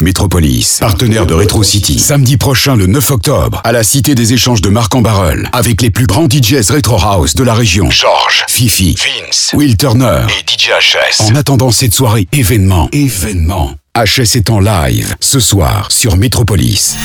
Métropolis, partenaire de Retro City. Samedi prochain, le 9 octobre, à la Cité des Échanges de Marc en Barreul, avec les plus grands DJs Retro House de la région. George, Fifi, Vince, Will Turner et DJ HS. En attendant cette soirée événement, événement. HS est en live ce soir sur Métropolis.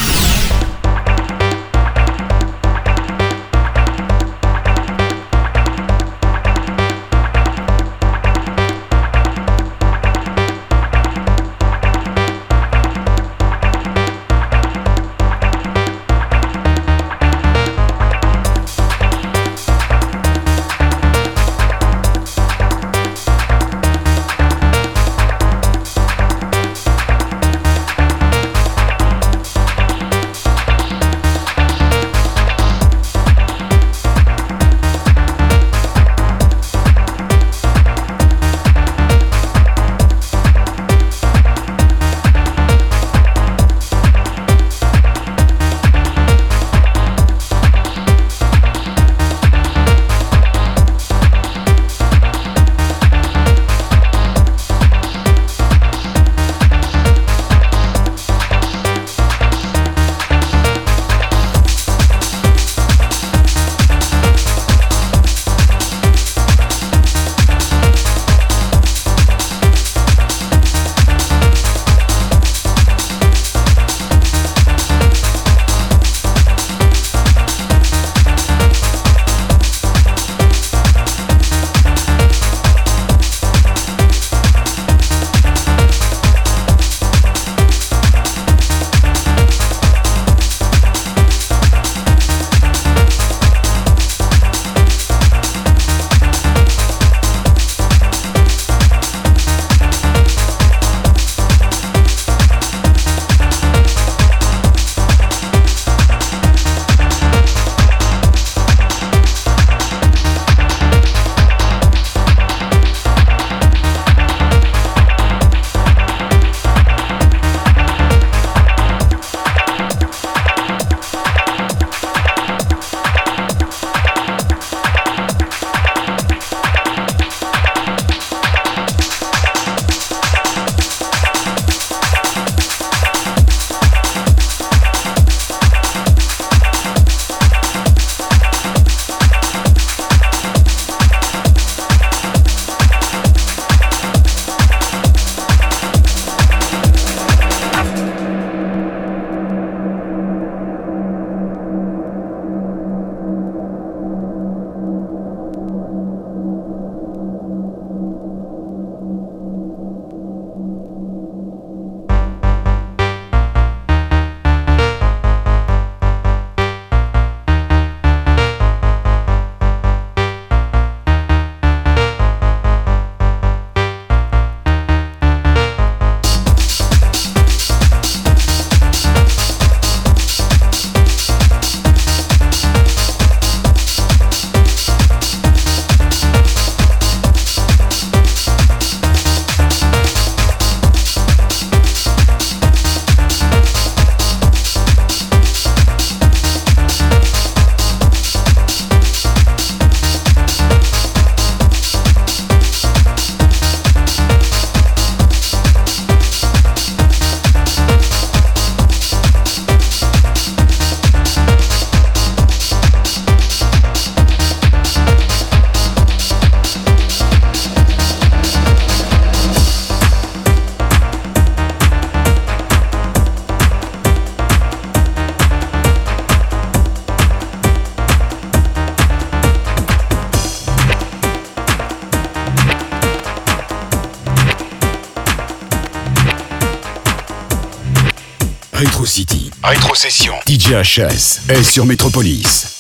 Rétrocession. DJHS est sur Métropolis.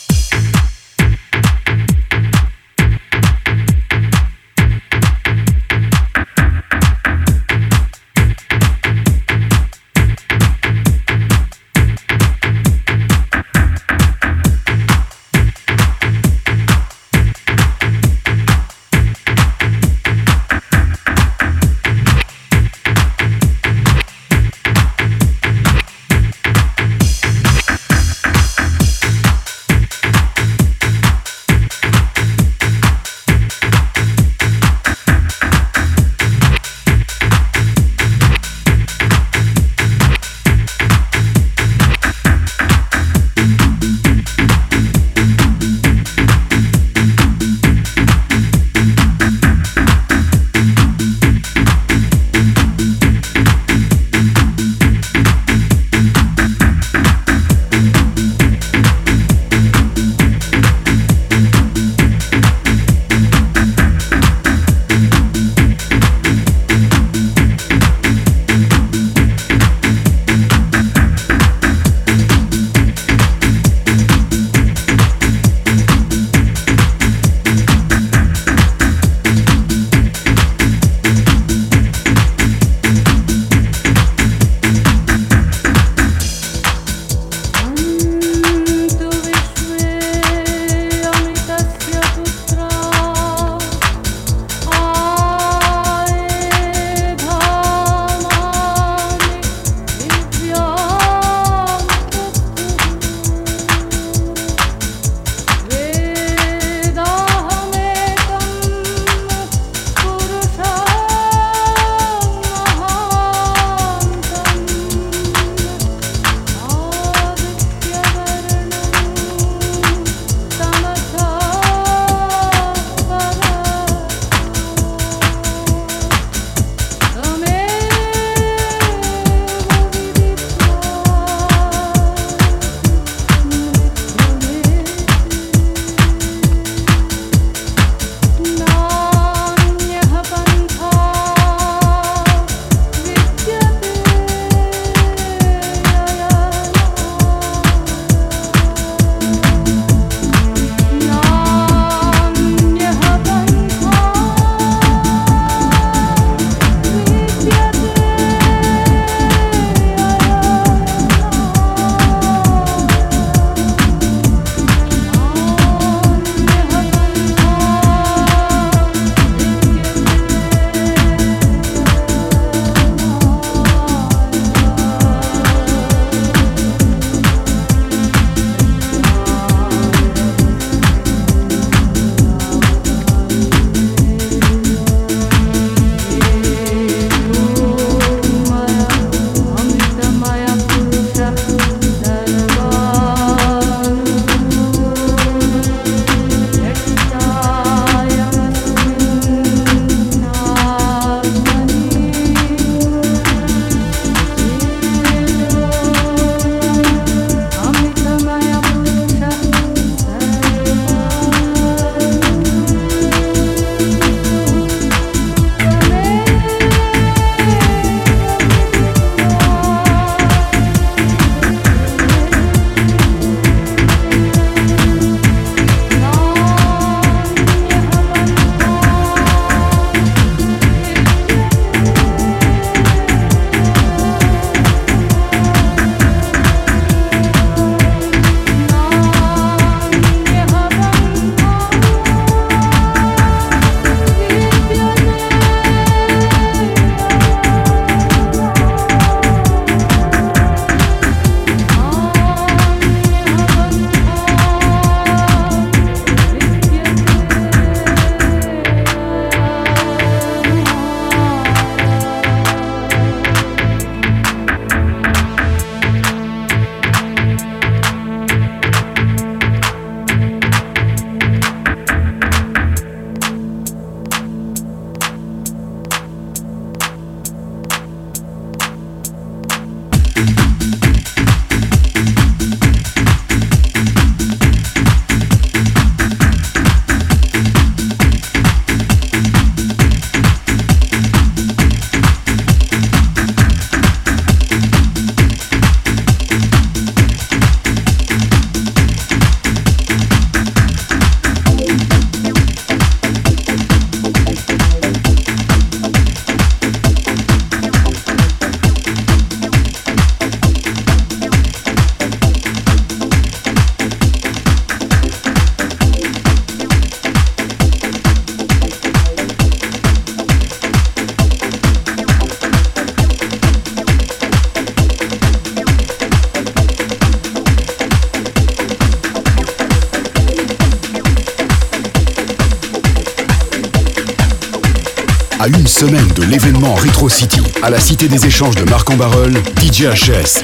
L'événement Retro City, à la Cité des Échanges de Marc-en-Barœul, DJ HS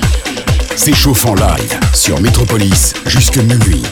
s'échauffe en live sur Metropolis jusque minuit.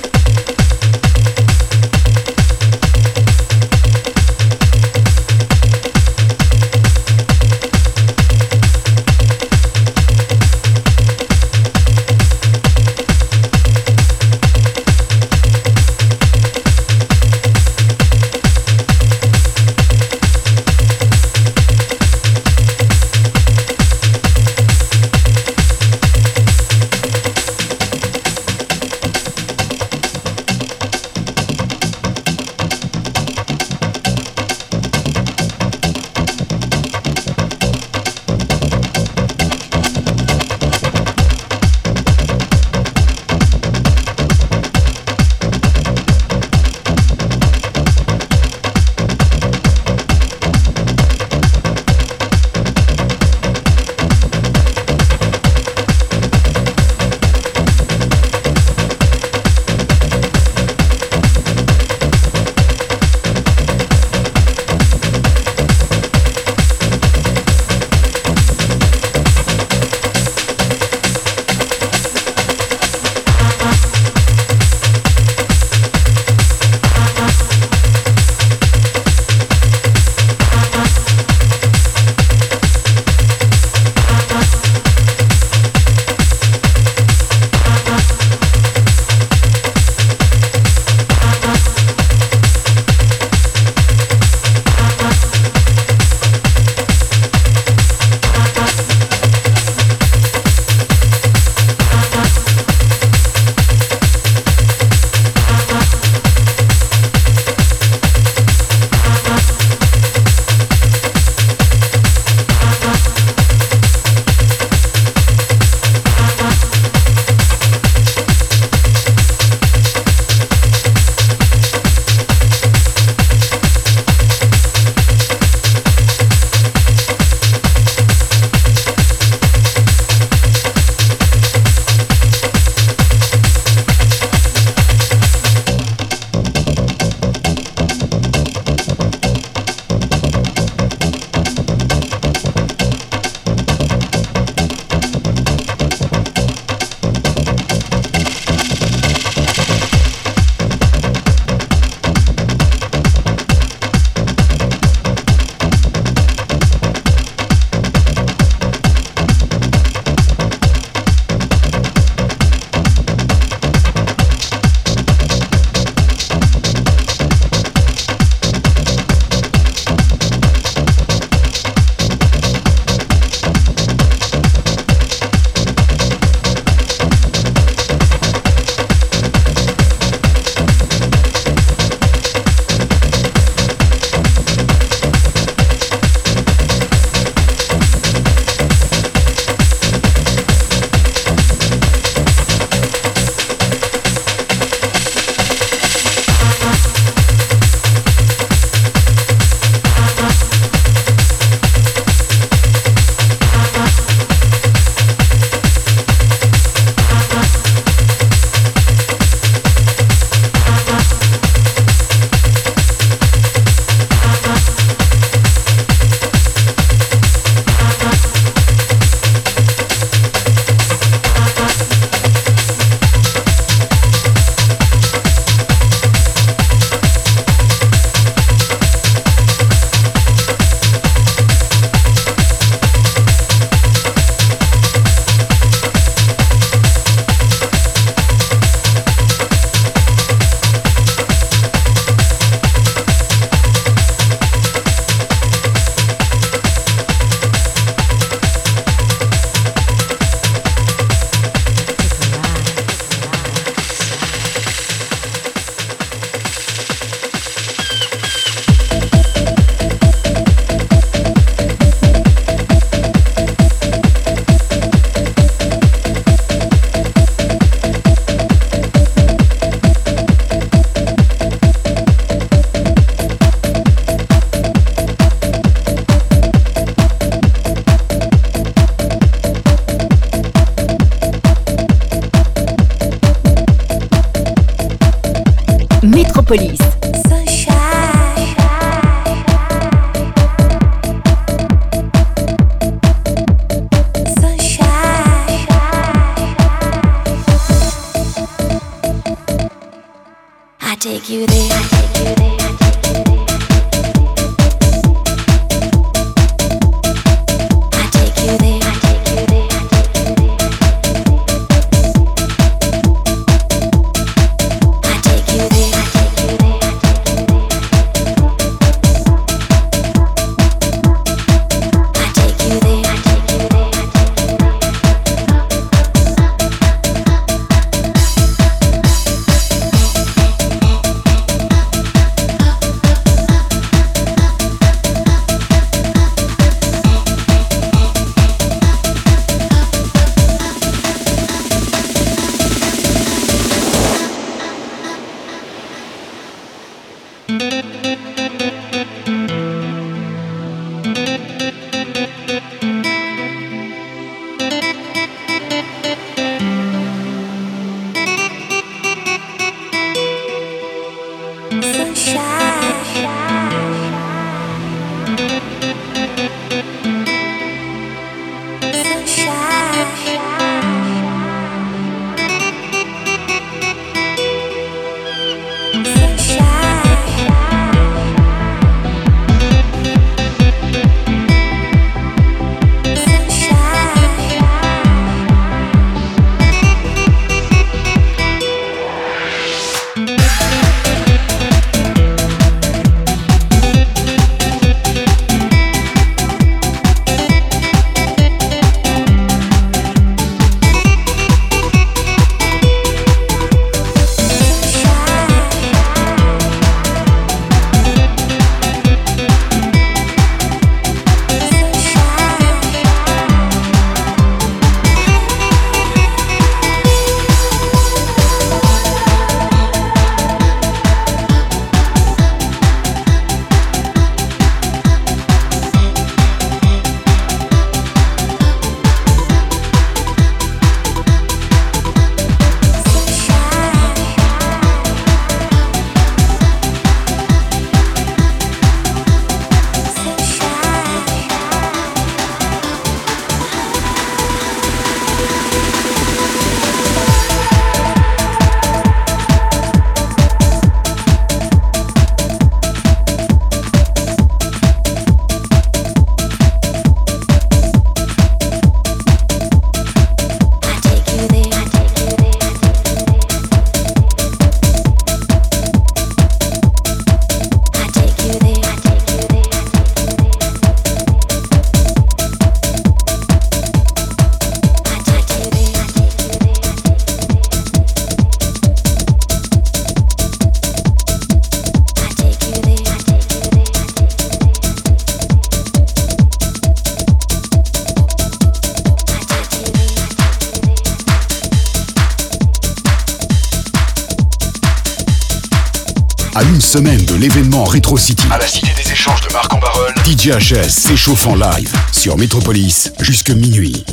Retro City à la Cité des Échanges de Marc en Barœul, DJHS s'échauffe en live sur Metropolis jusque minuit.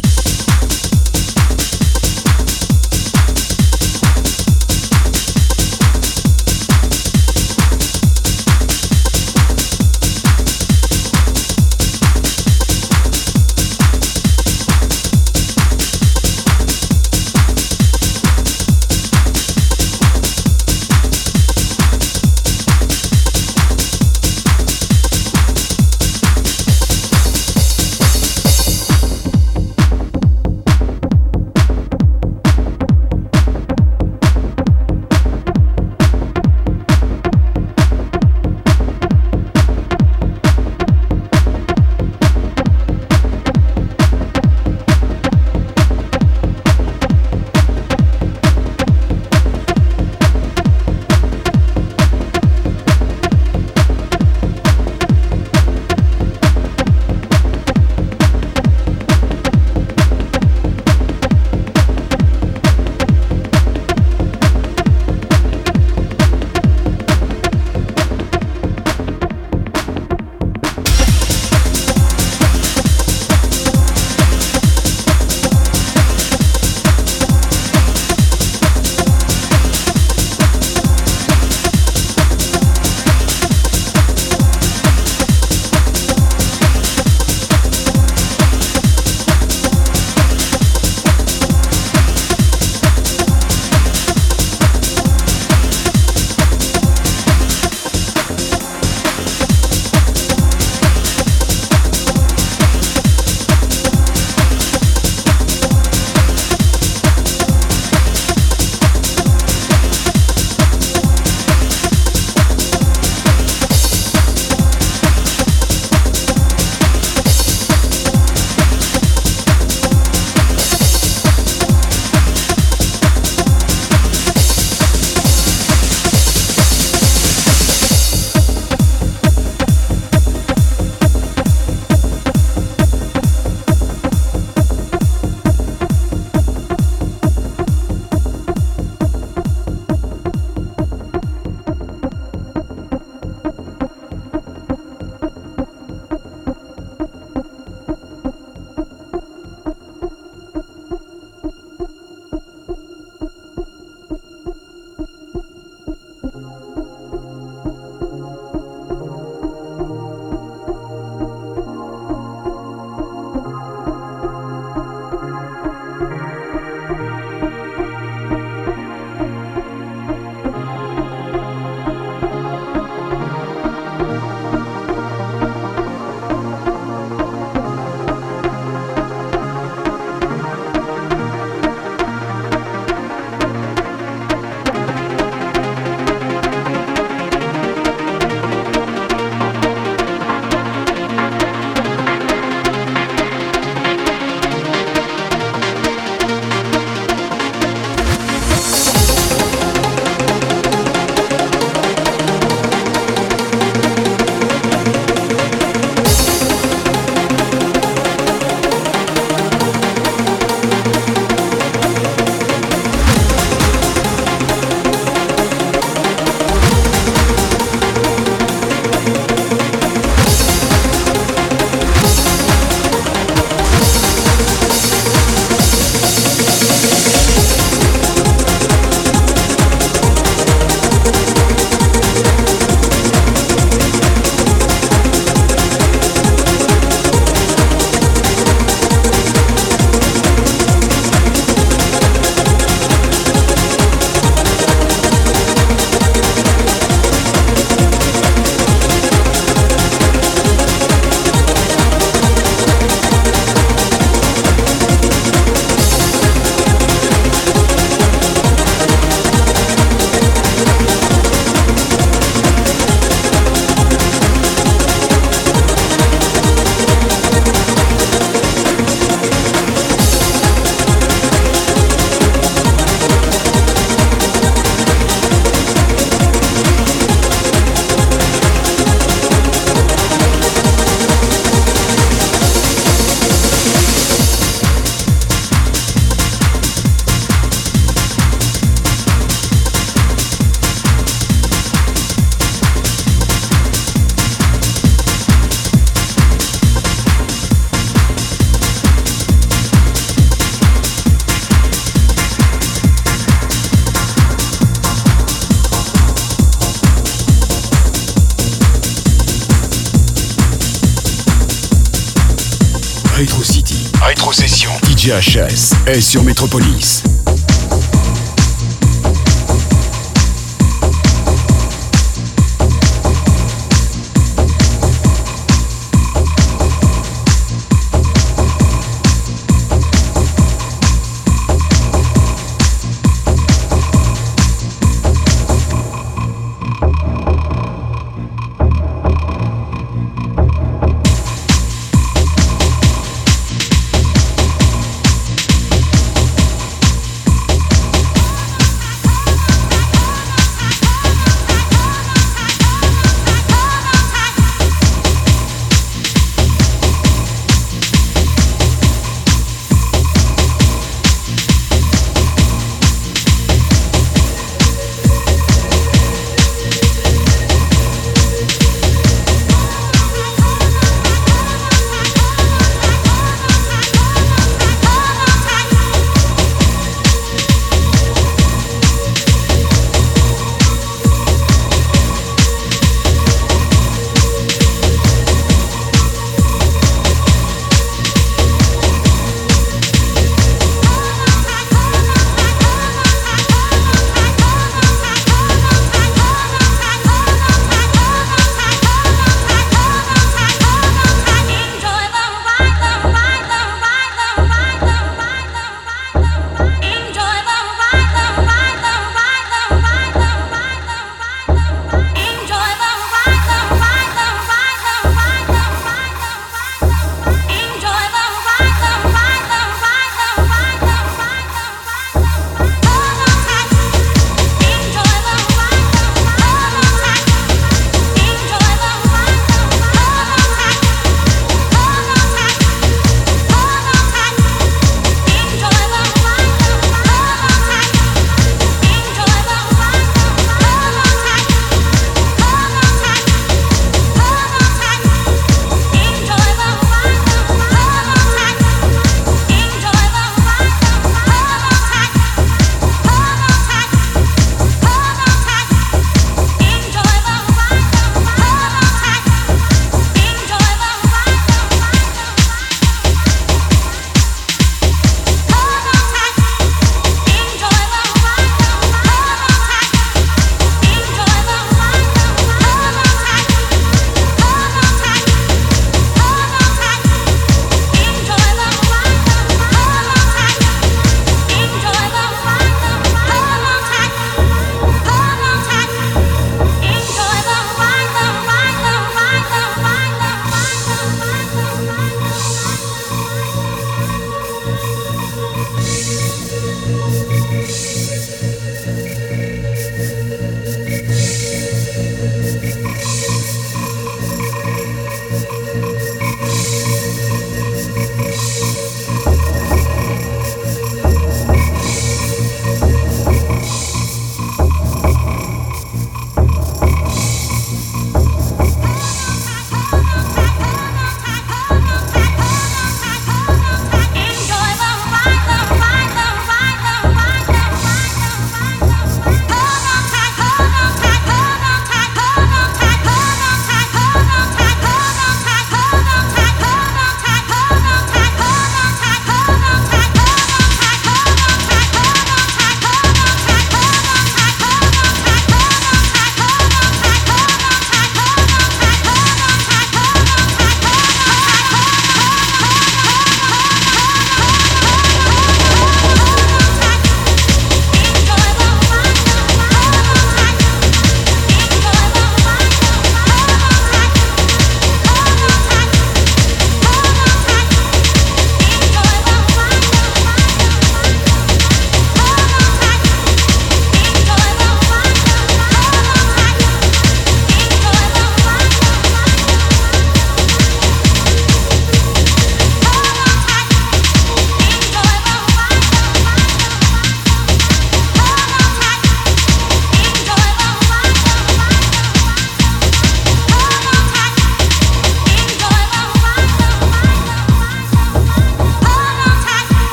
Est sur Métropolis.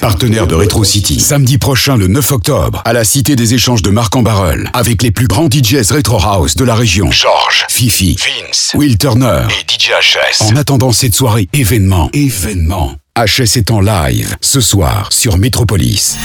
Partenaire de Retro City. Samedi prochain, le 9 octobre, à la Cité des Échanges de Marc en Barreul, avec les plus grands DJs Retro House de la région. Georges, Fifi, Vince, Will Turner et DJ HS. En attendant cette soirée événement, événement. HS est en live ce soir sur Métropolis.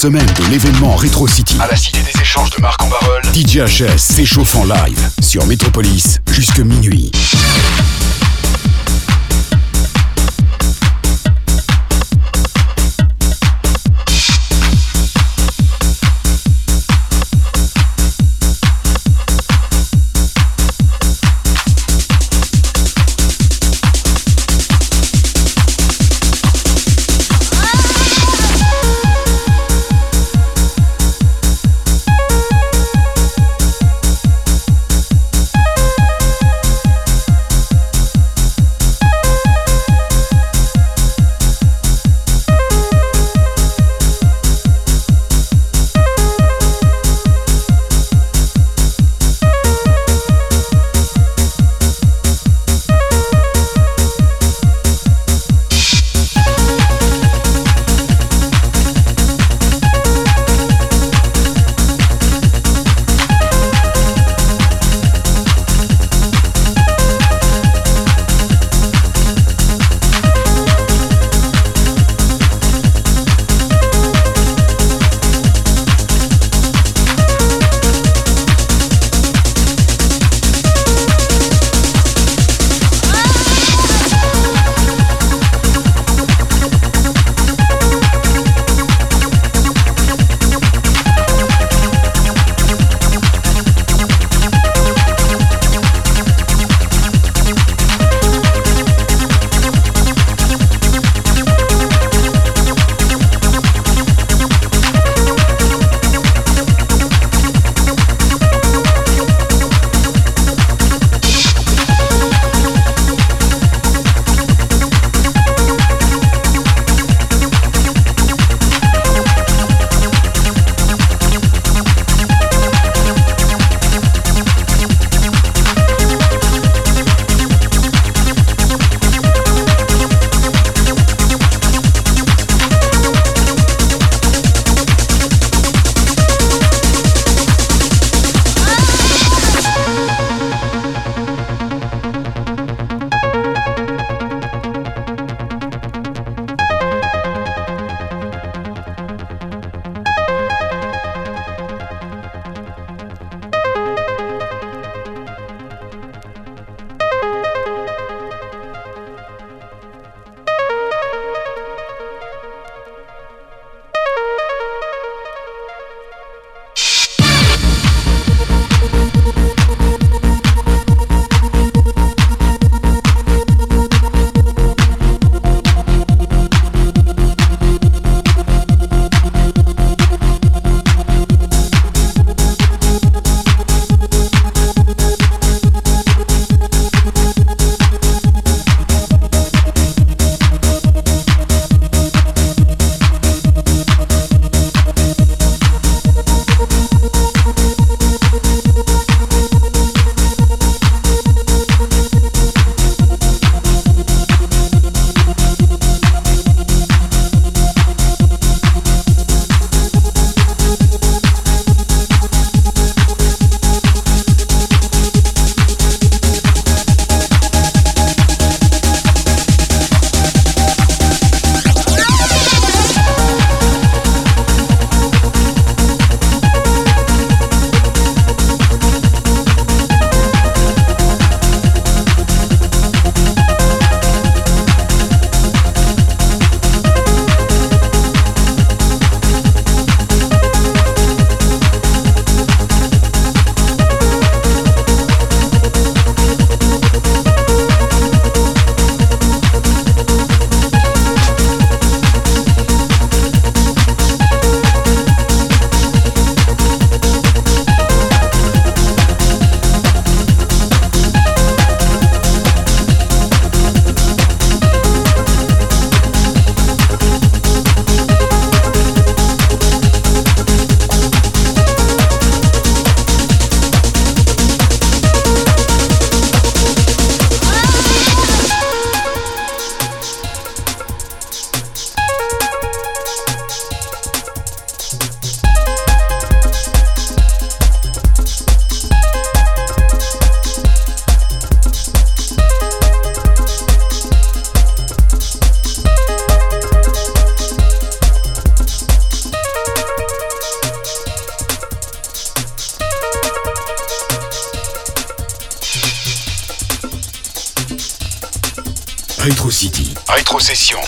Semaine de l'événement Retro City à la Cité des Échanges de Marc en Barol, DJHS s'échauffe en live sur Metropolis jusque minuit.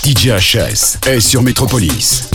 DJHS est sur Metropolis.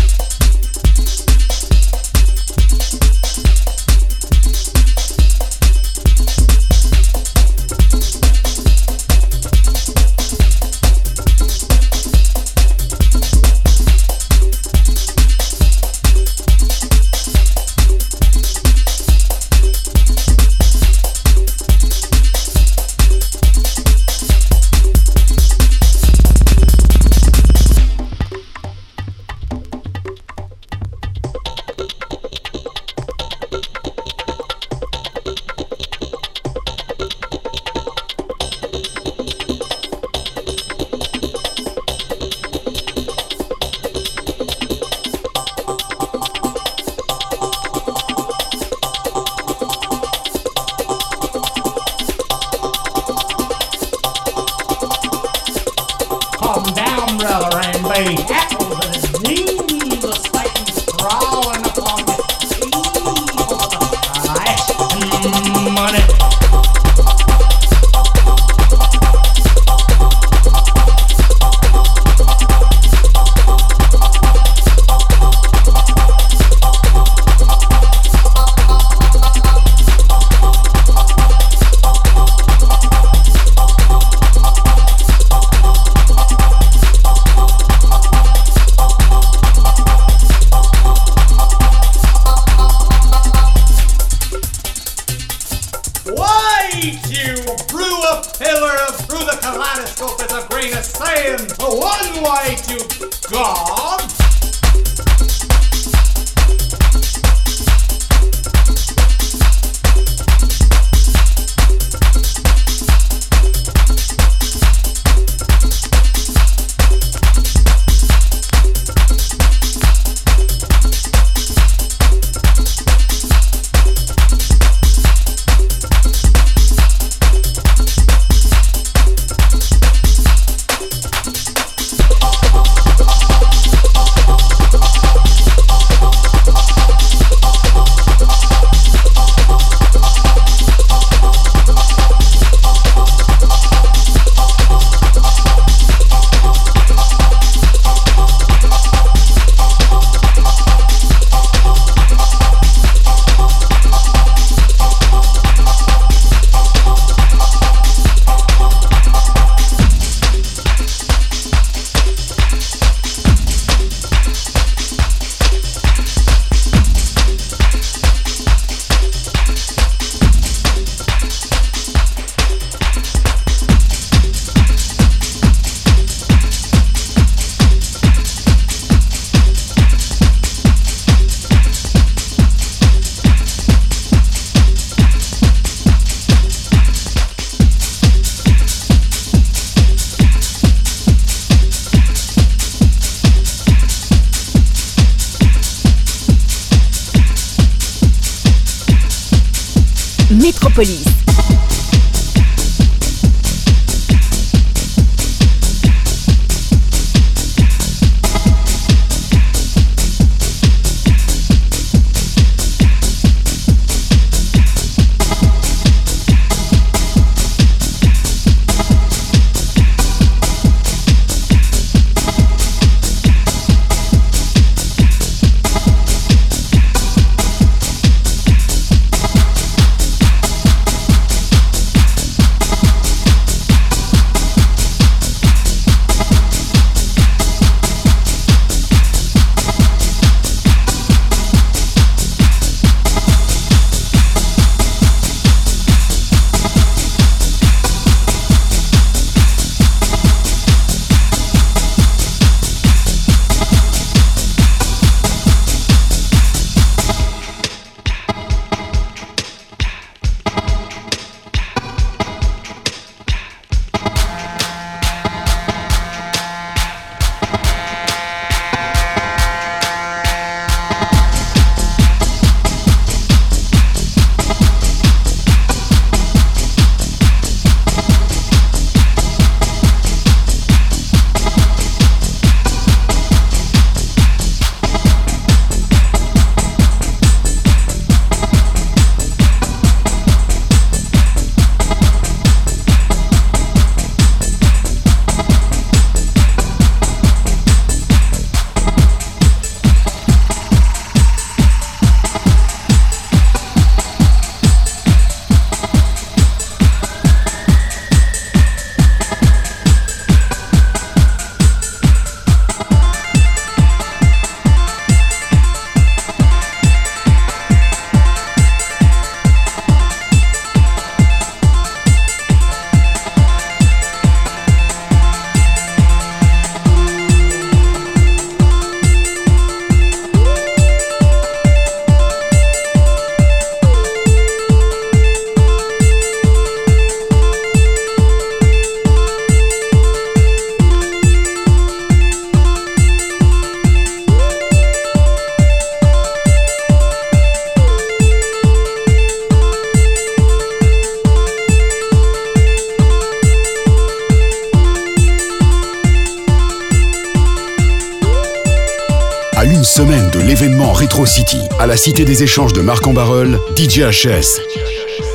Cité des Échanges de Marc-en-Barœul, DJ HS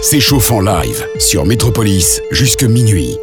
s'échauffe en live sur Métropolis jusque minuit.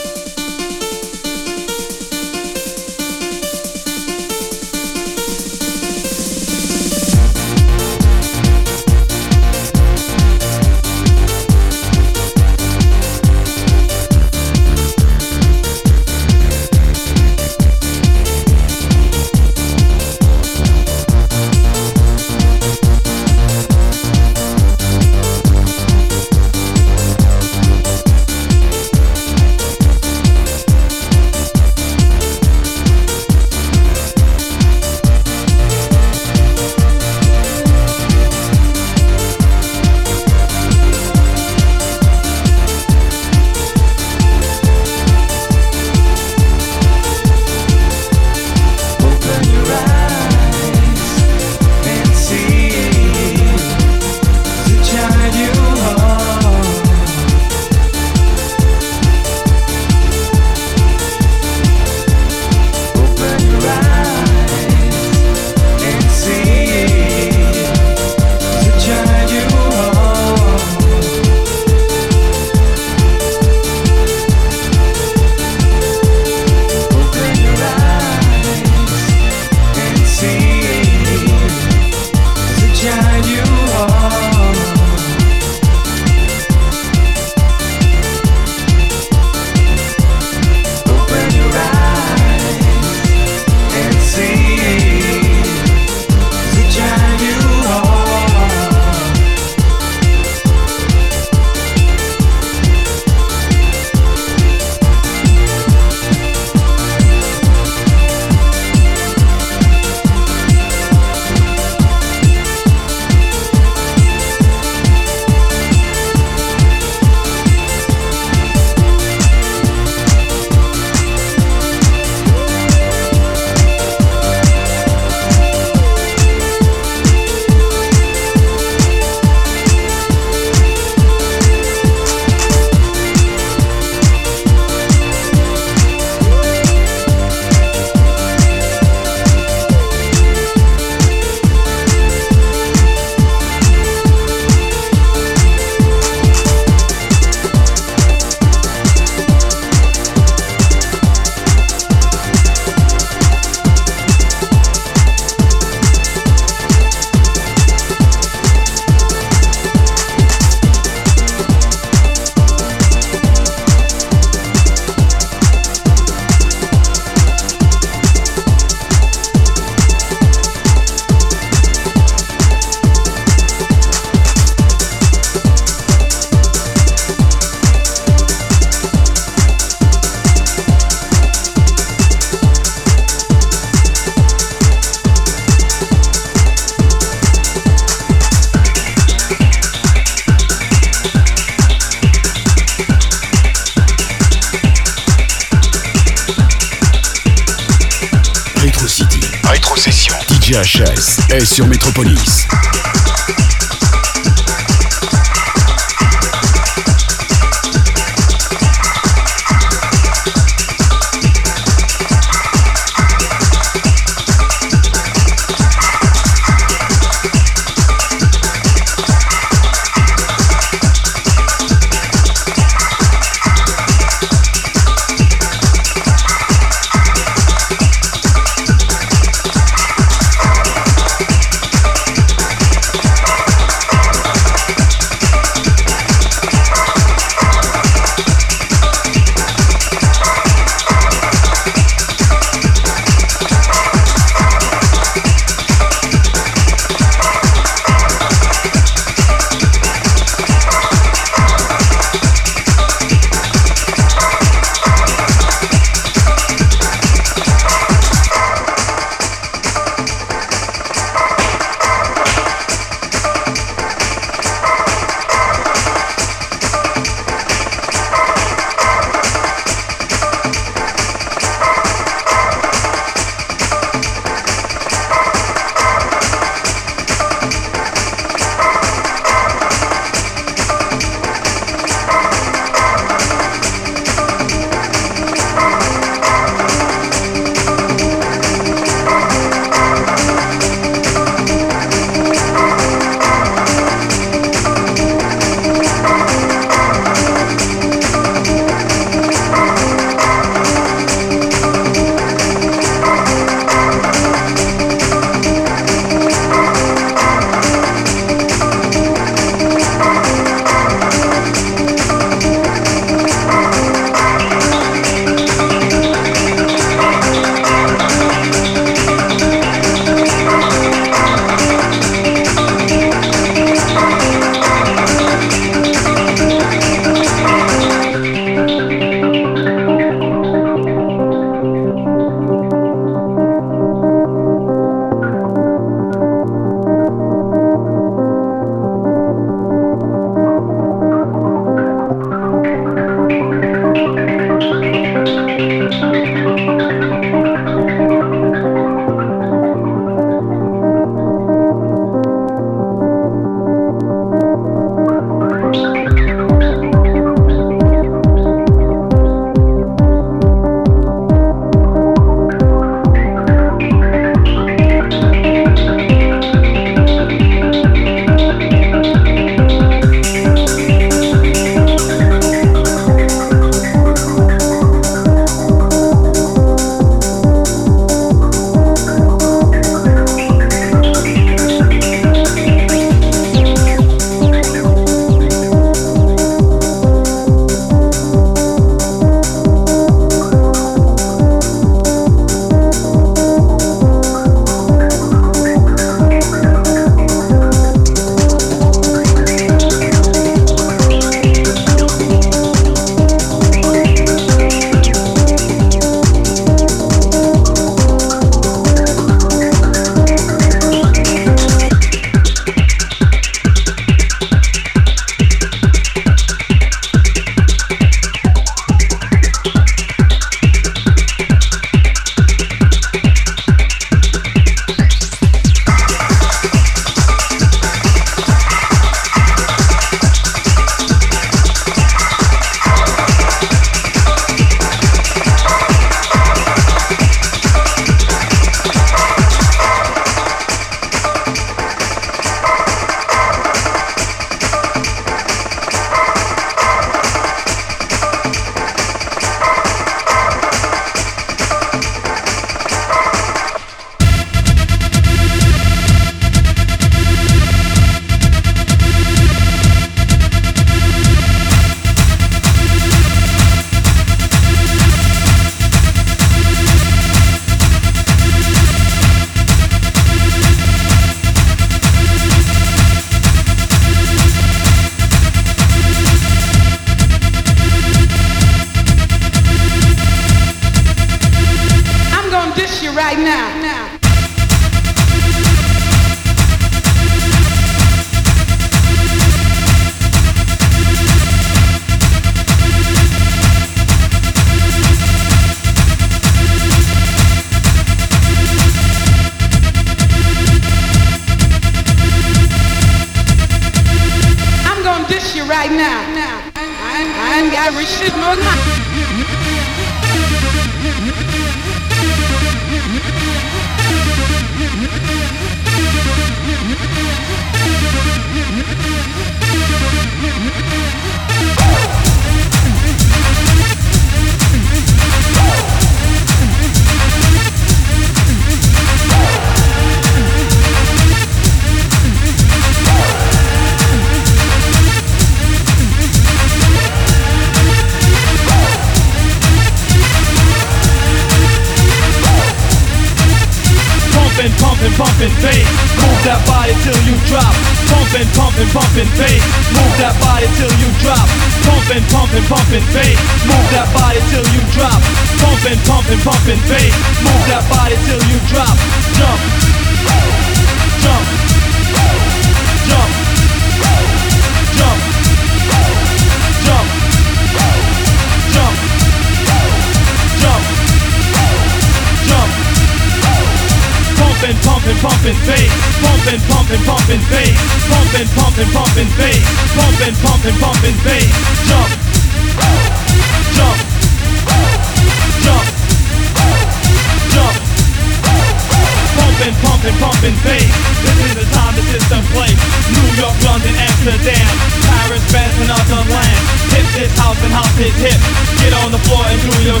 Amsterdam, Paris, France, and other land. Hip this house and house this hip. Get on the floor and do your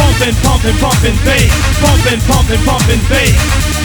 pumping, pumping, pumping bass. Pumping, pumping, pumping bass.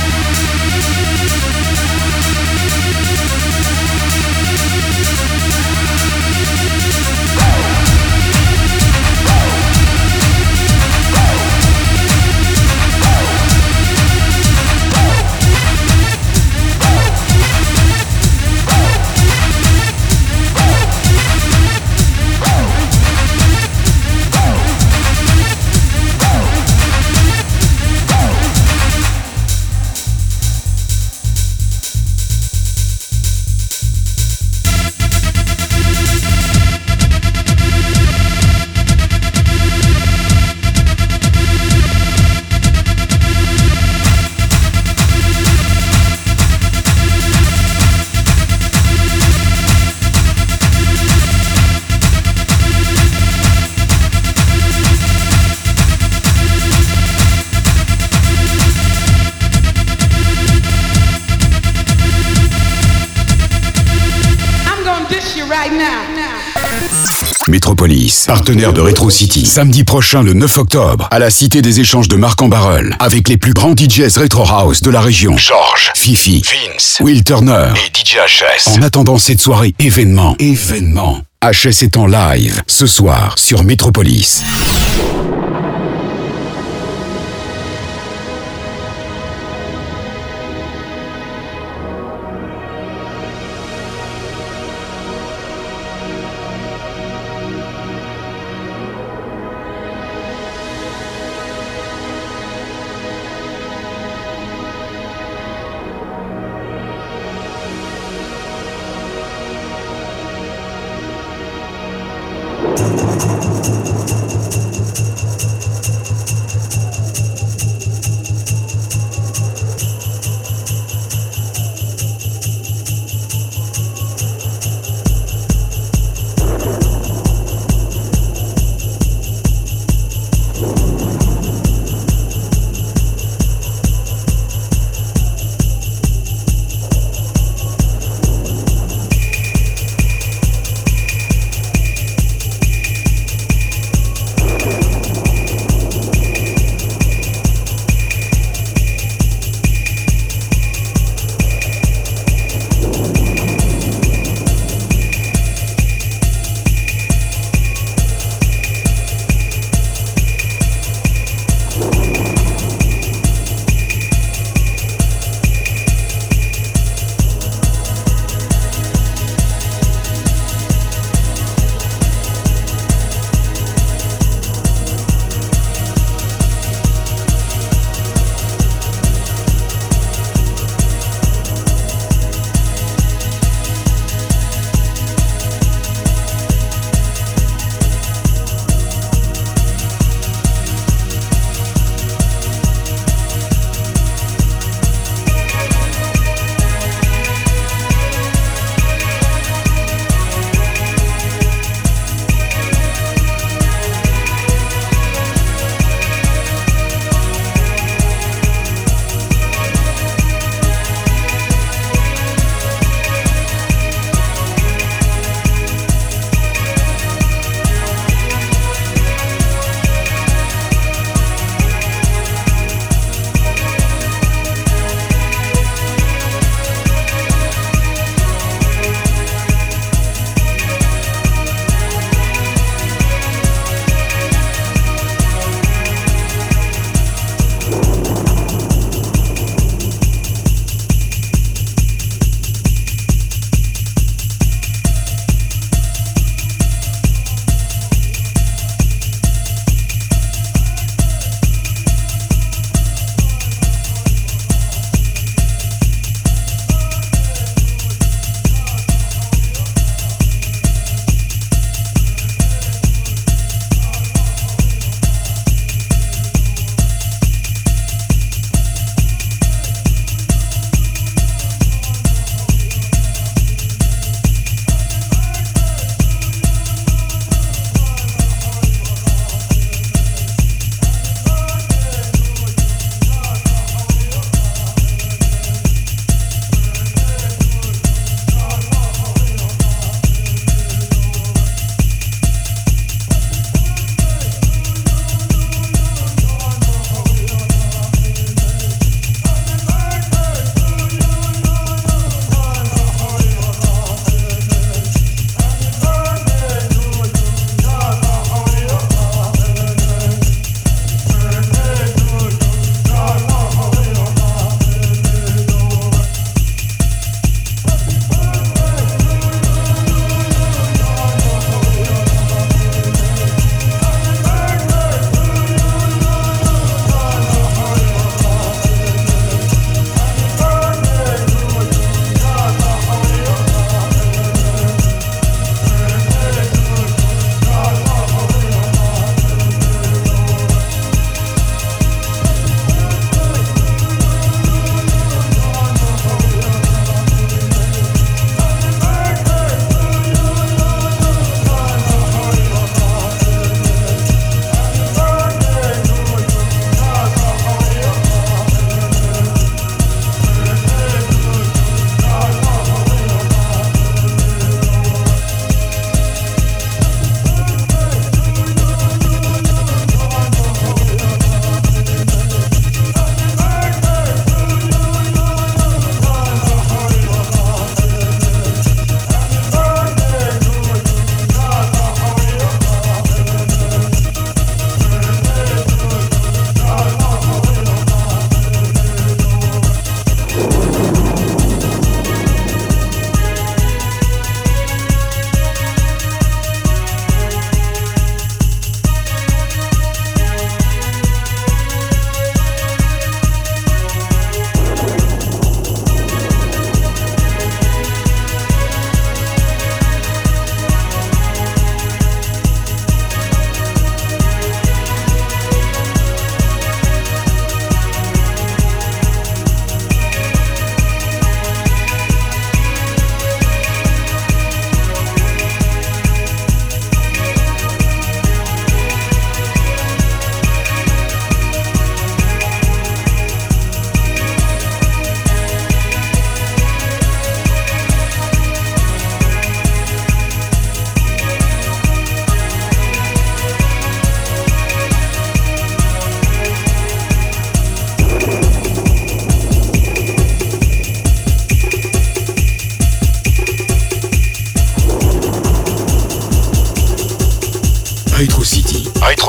Partenaire de Retro City. Samedi prochain, le 9 octobre, à la Cité des Échanges de Marc en Barreul, avec les plus grands DJs Retro House de la région. George, Fifi, Vince, Will Turner et DJ HS. En attendant cette soirée événement, événement, HS est en live ce soir sur Metropolis.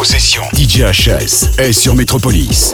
Rétrocession. DJ HS est sur Métropolis.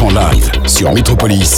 En live sur Metropolis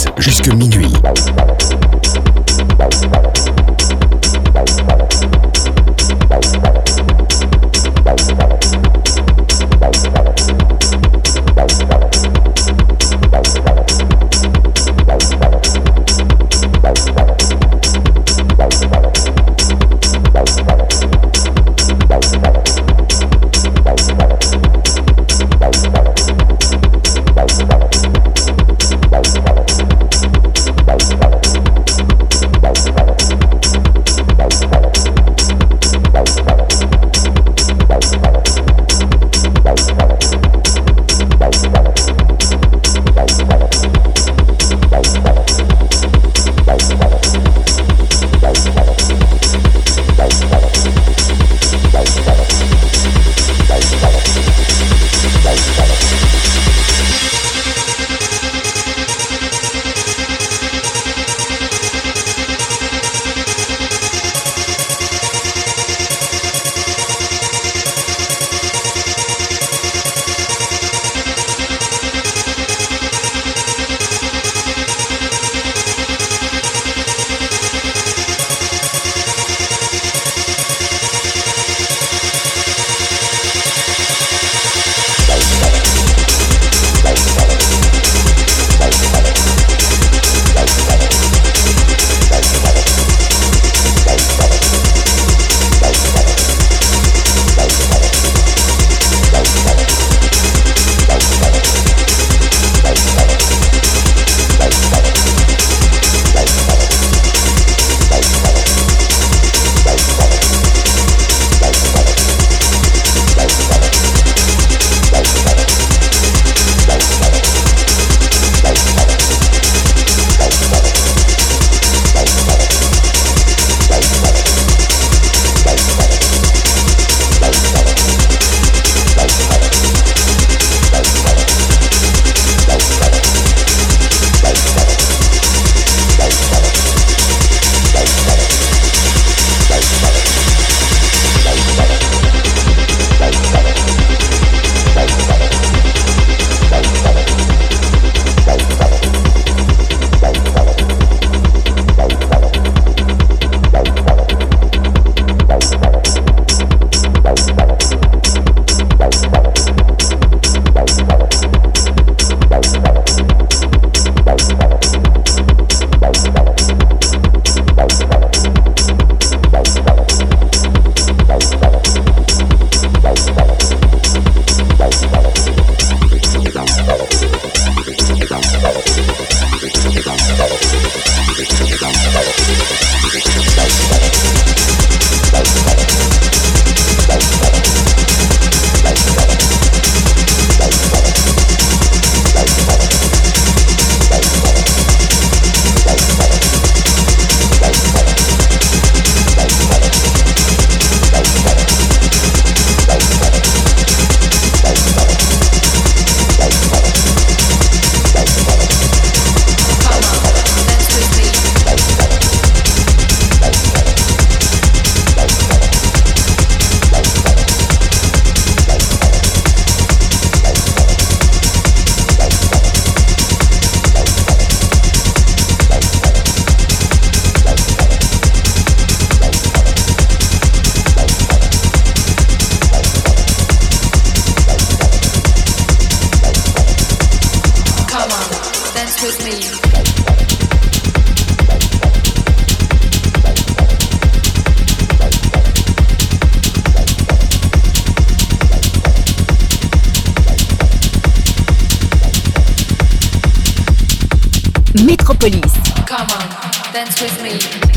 Metropolis. Come on, dance with me.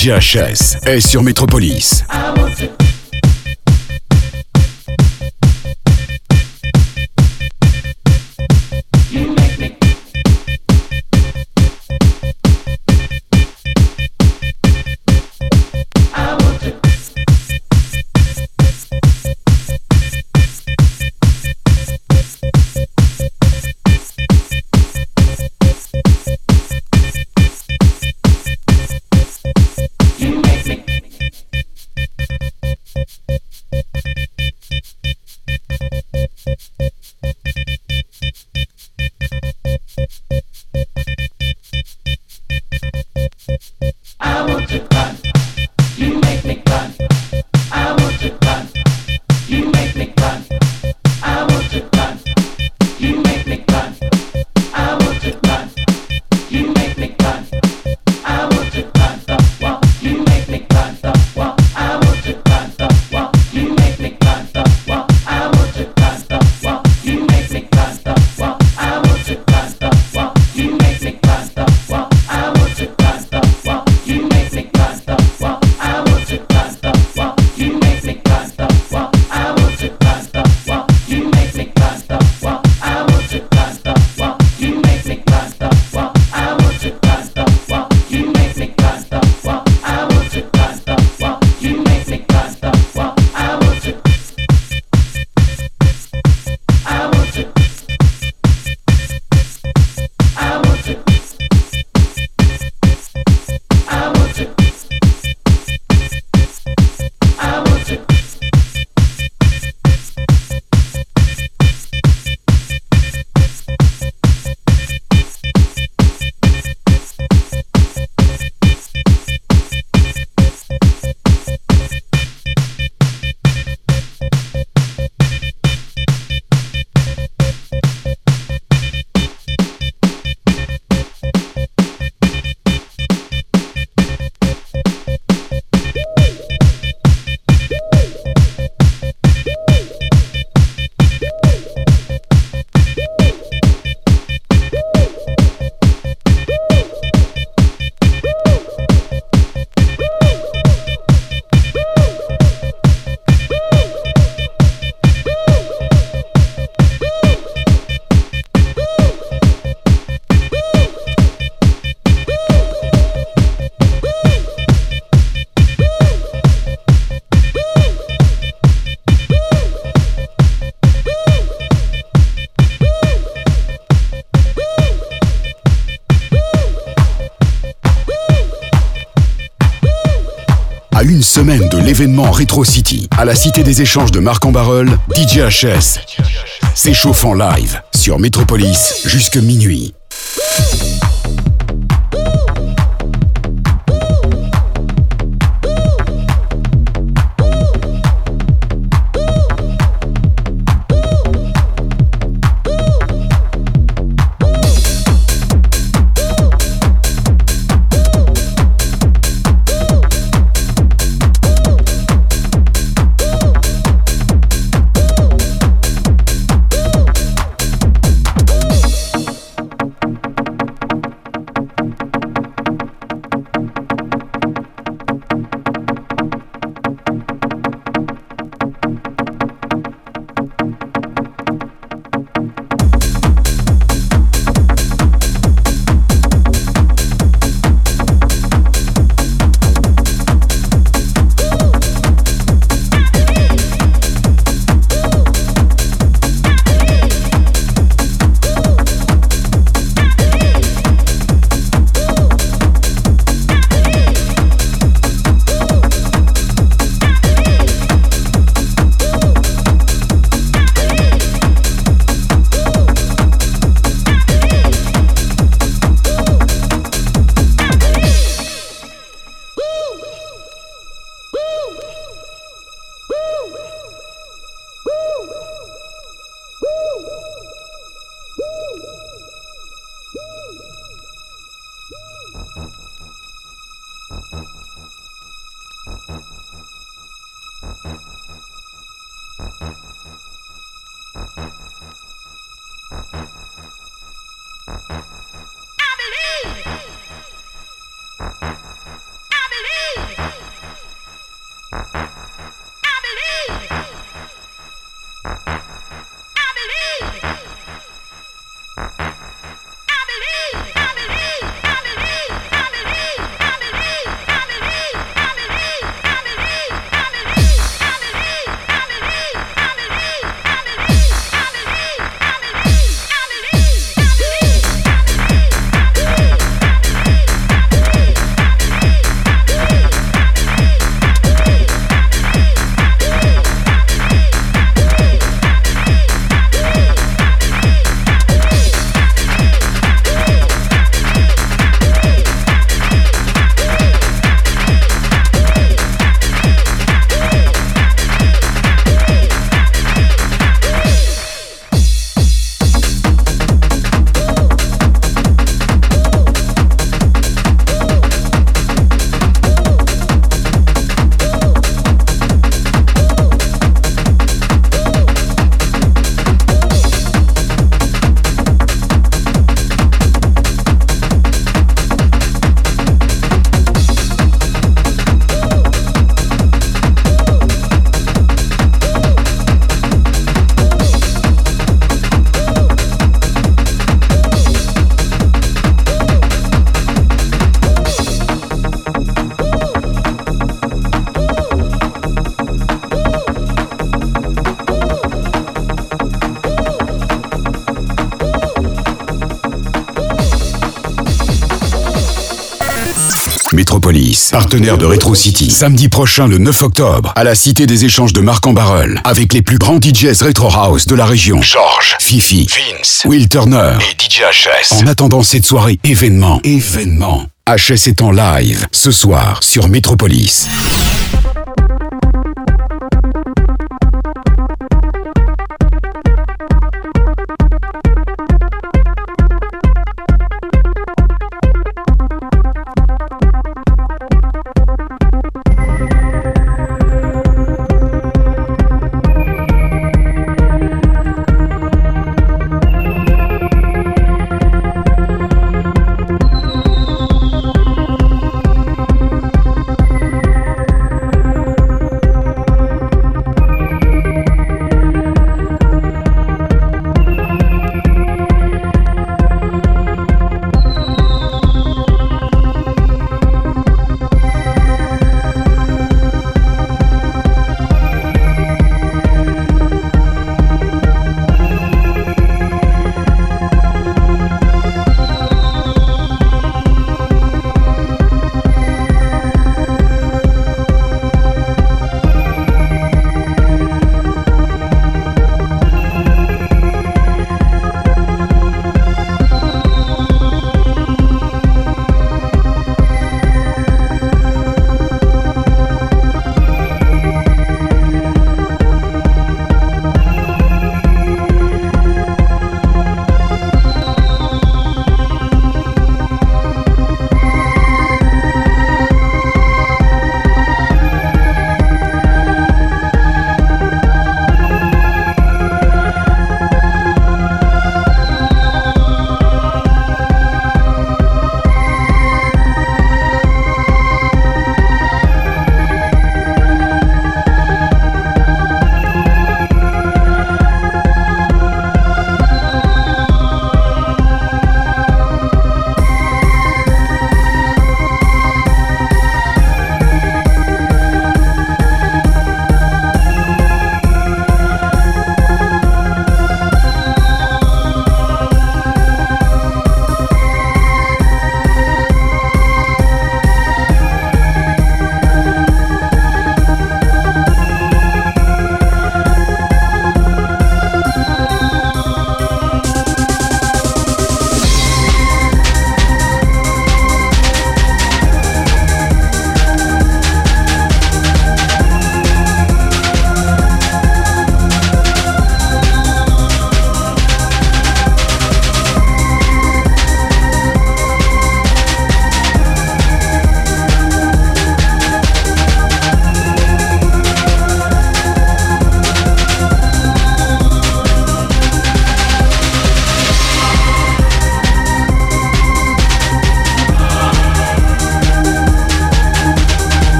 DJHS est sur Métropolis. Semaine de l'événement Retro City, à la Cité des Échanges de Marc en Barœul, DJ HS s'échauffe en live sur Métropolis jusque minuit. Partenaire de Retro City. Samedi prochain, le 9 octobre, à la Cité des Échanges de Marc en Barœul, avec les plus grands DJs Retro House de la région. George, Fifi, Vince, Will Turner et DJ HS. En attendant cette soirée événement, événement, HS est en live ce soir sur Metropolis.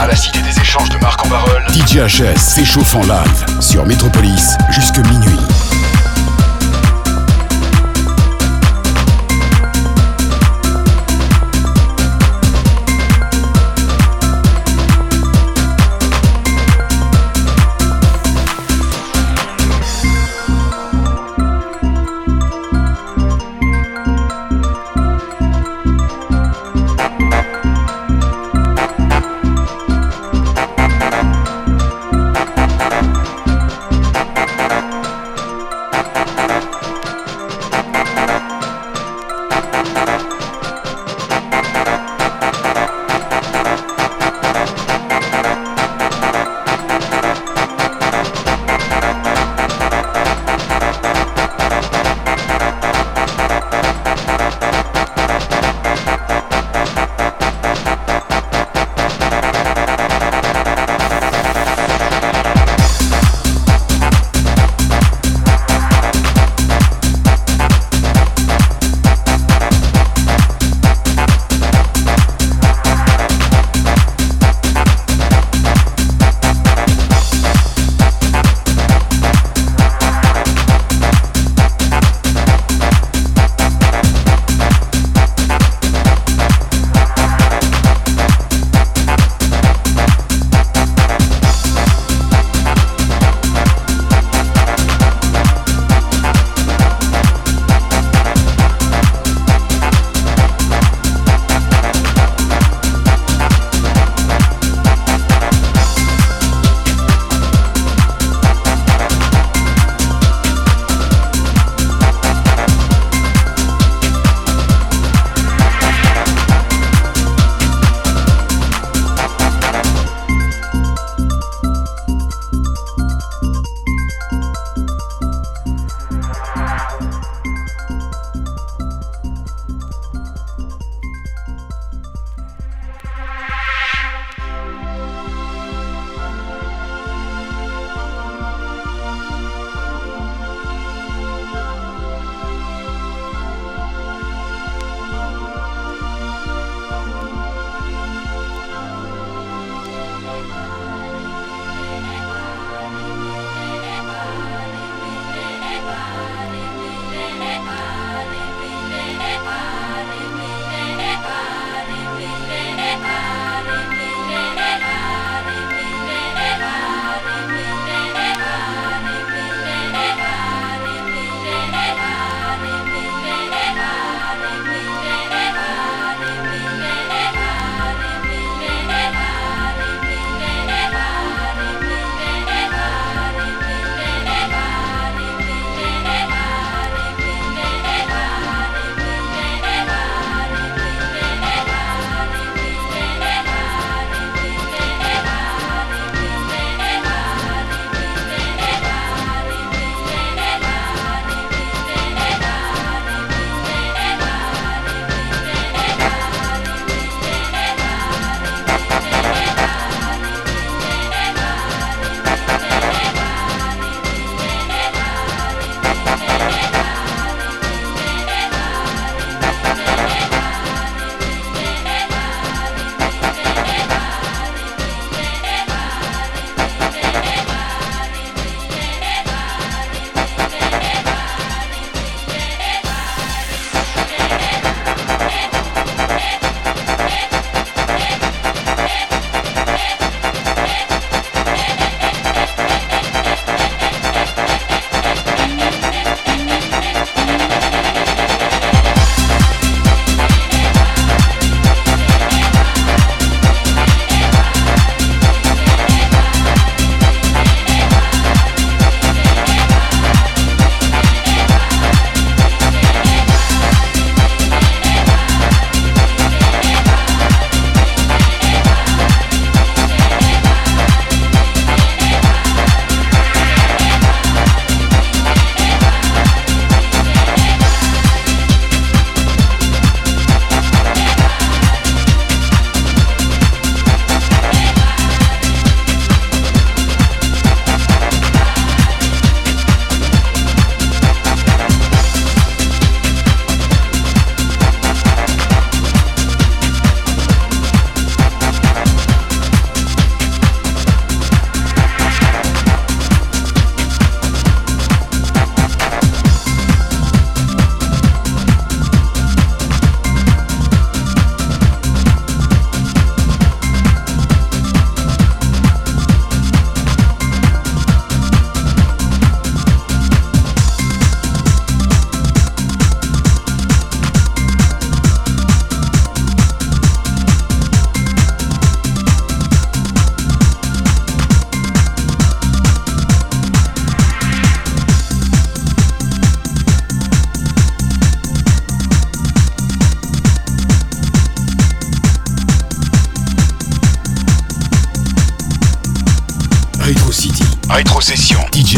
À la Cité des Échanges de Marc-en-Barœul, DJ HS s'échauffe en live sur Metropolis jusque minuit.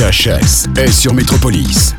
DJHS est sur Métropolis.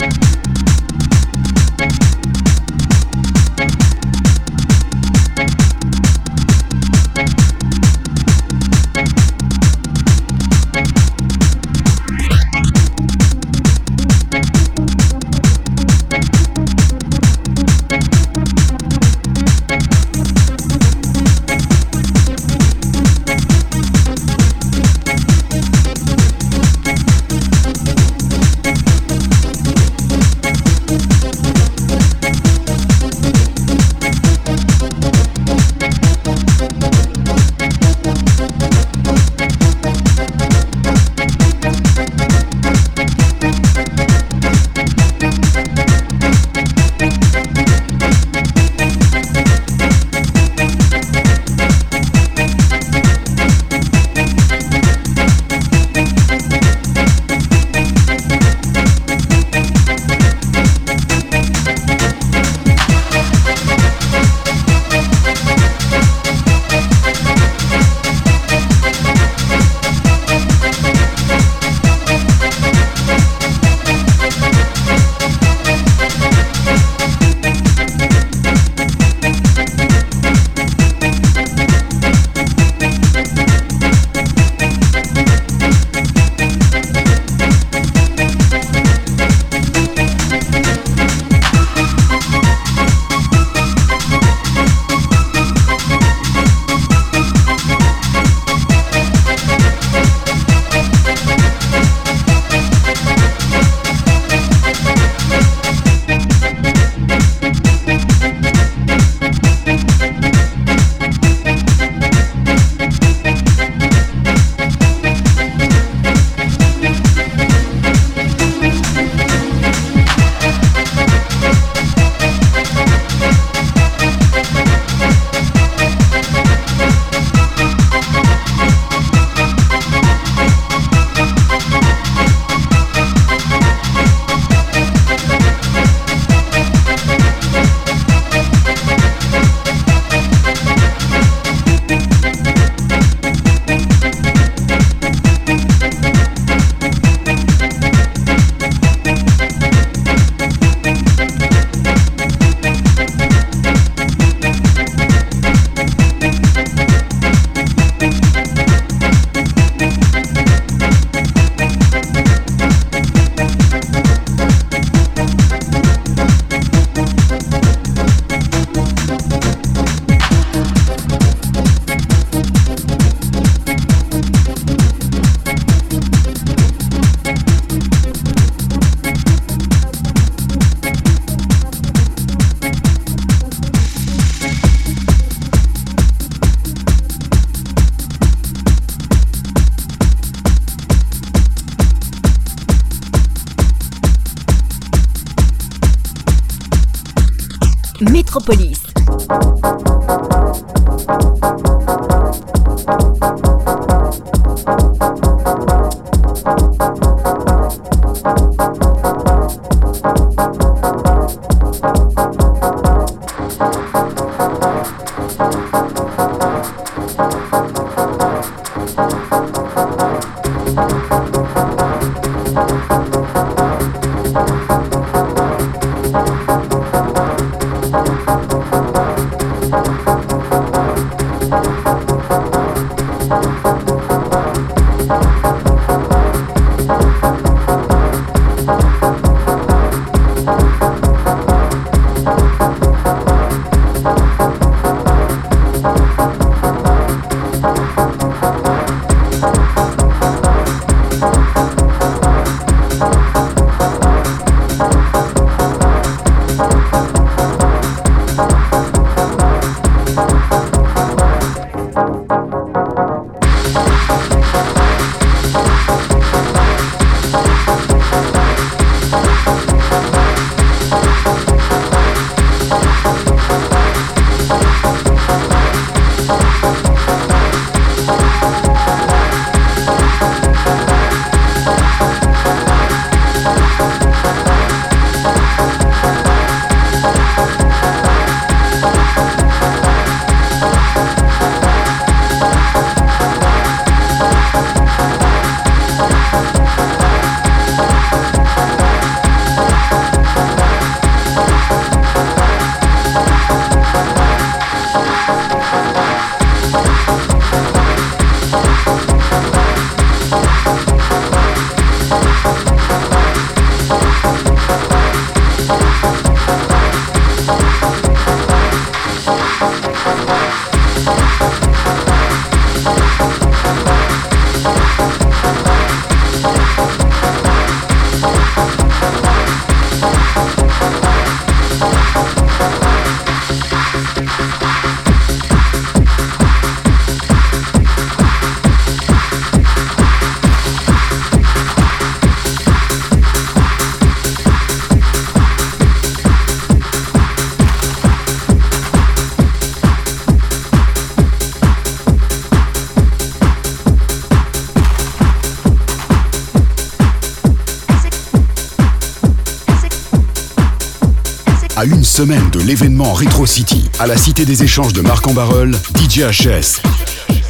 L'événement Retro City, à la Cité des Échanges de Marc en Barœul, DJ HS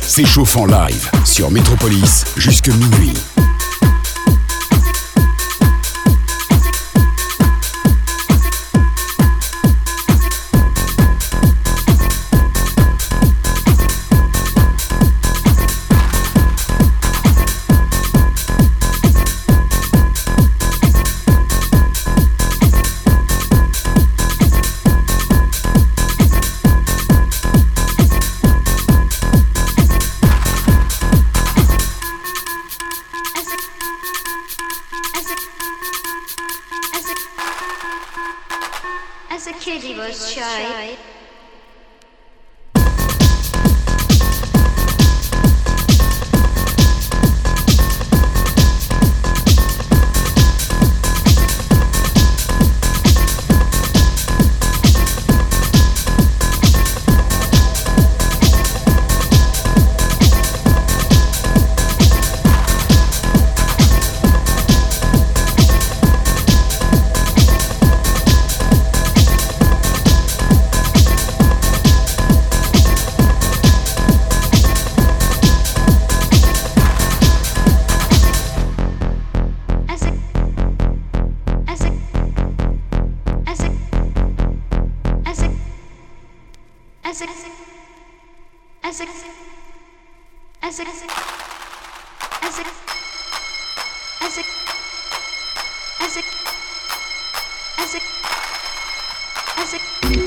s'échauffe en live sur Métropolis jusque minuit. music.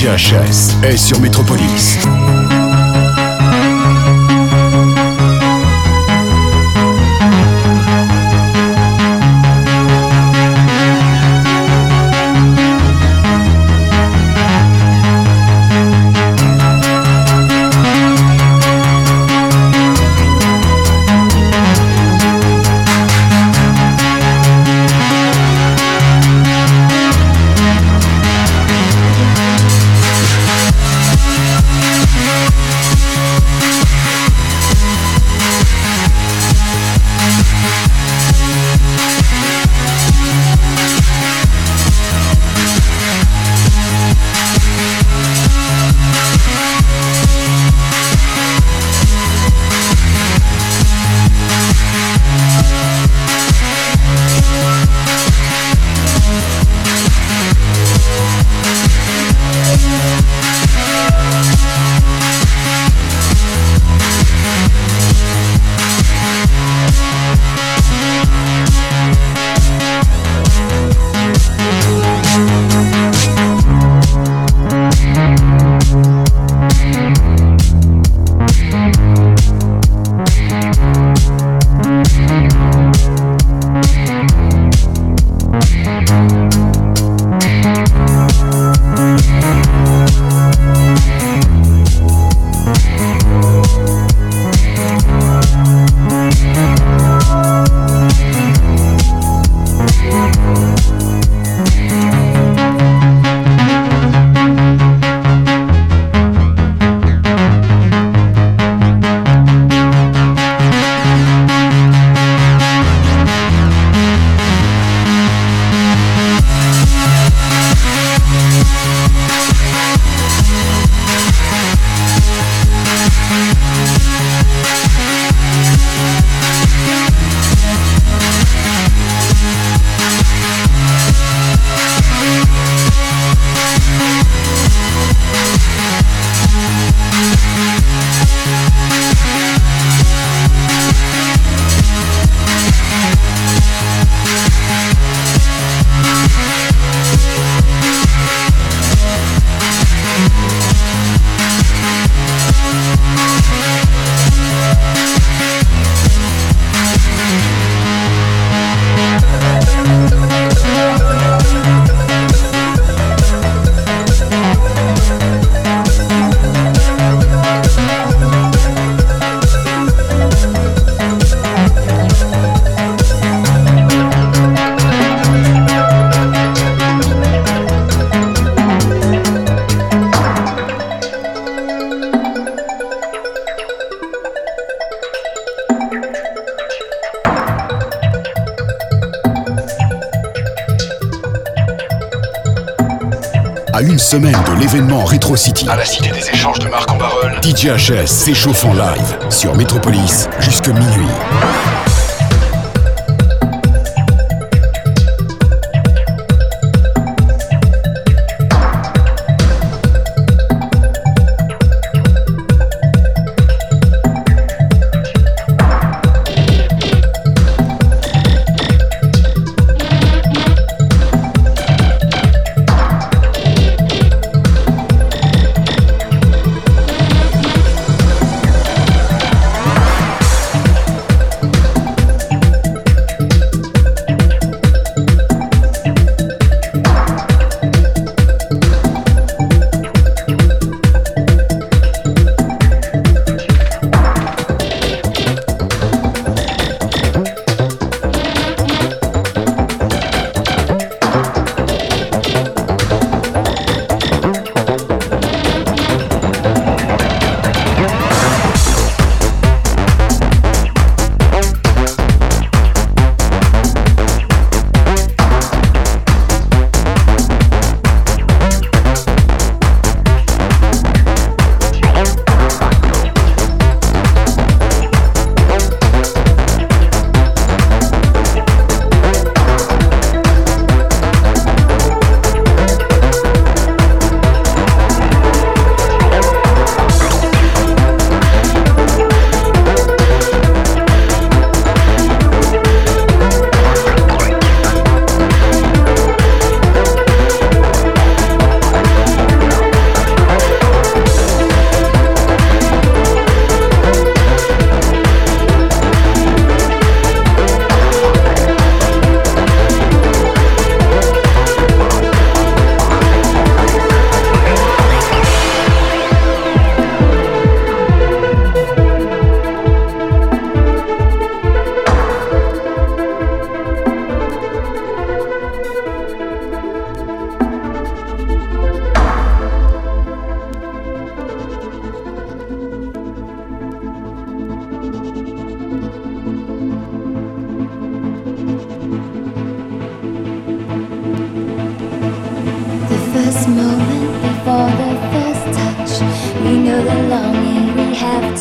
DHS est sur Métropolis. Semaine de l'événement Retro City, à la Cité des Échanges de Marc en Barœul, DJHS s'échauffe en live sur Metropolis jusque minuit.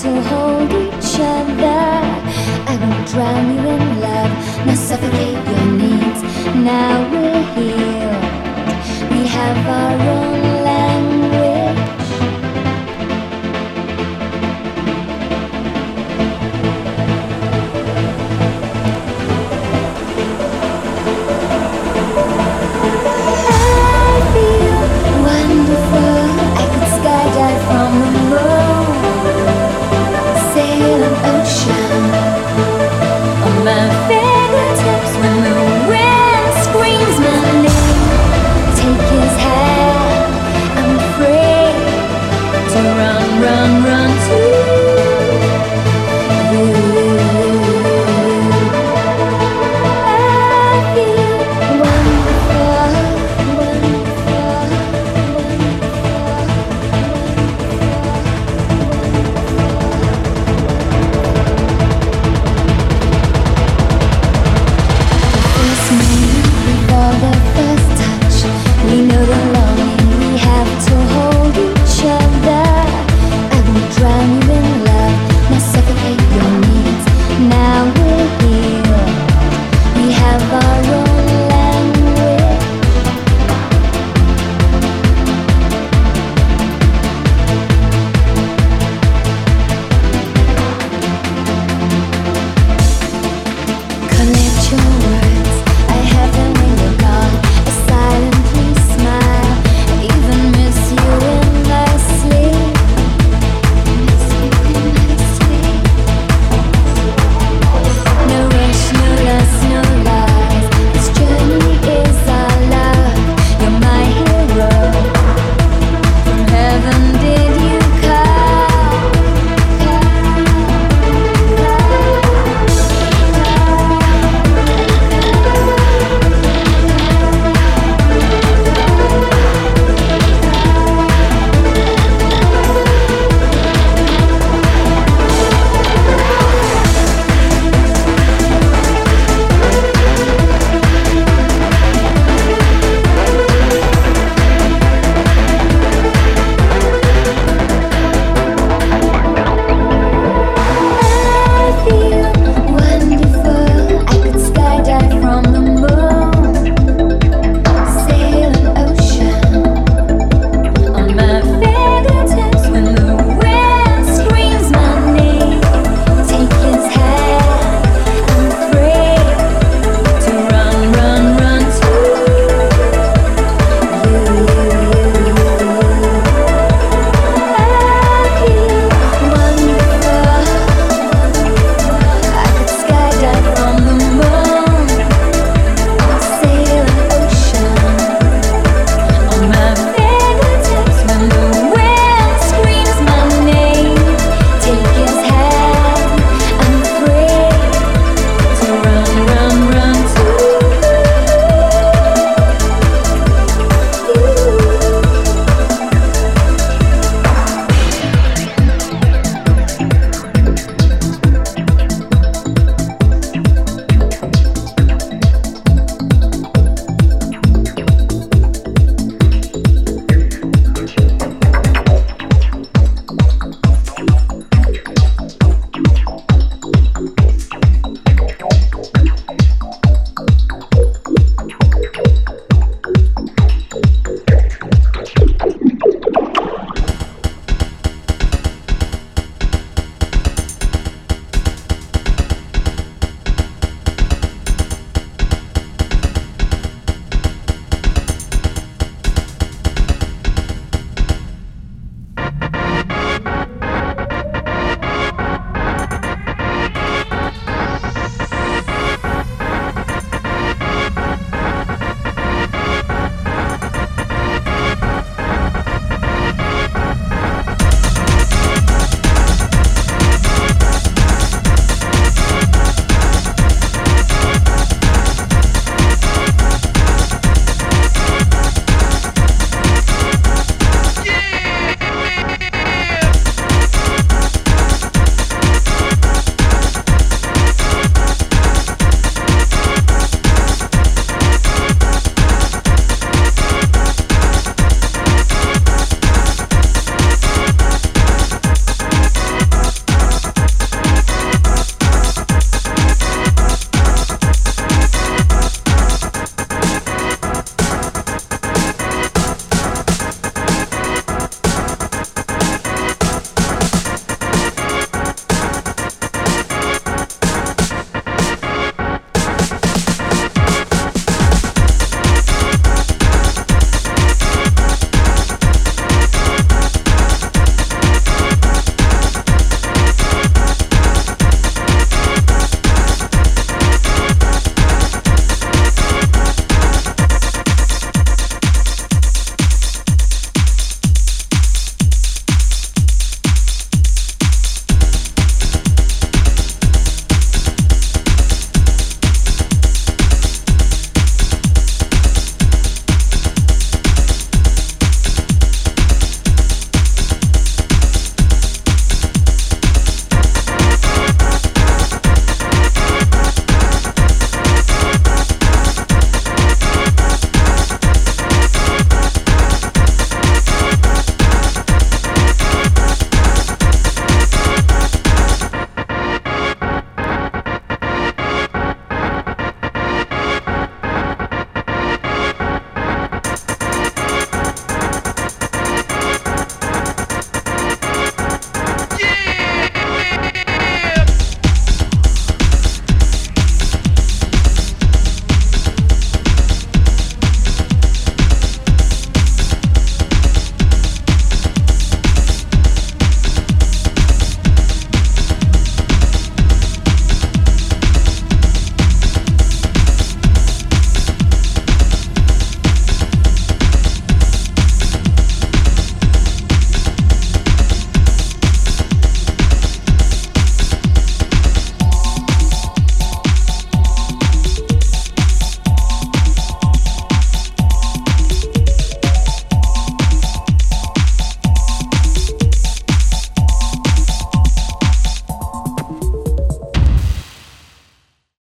to hold each other. I won't drown you in love, now suffocate your needs. Now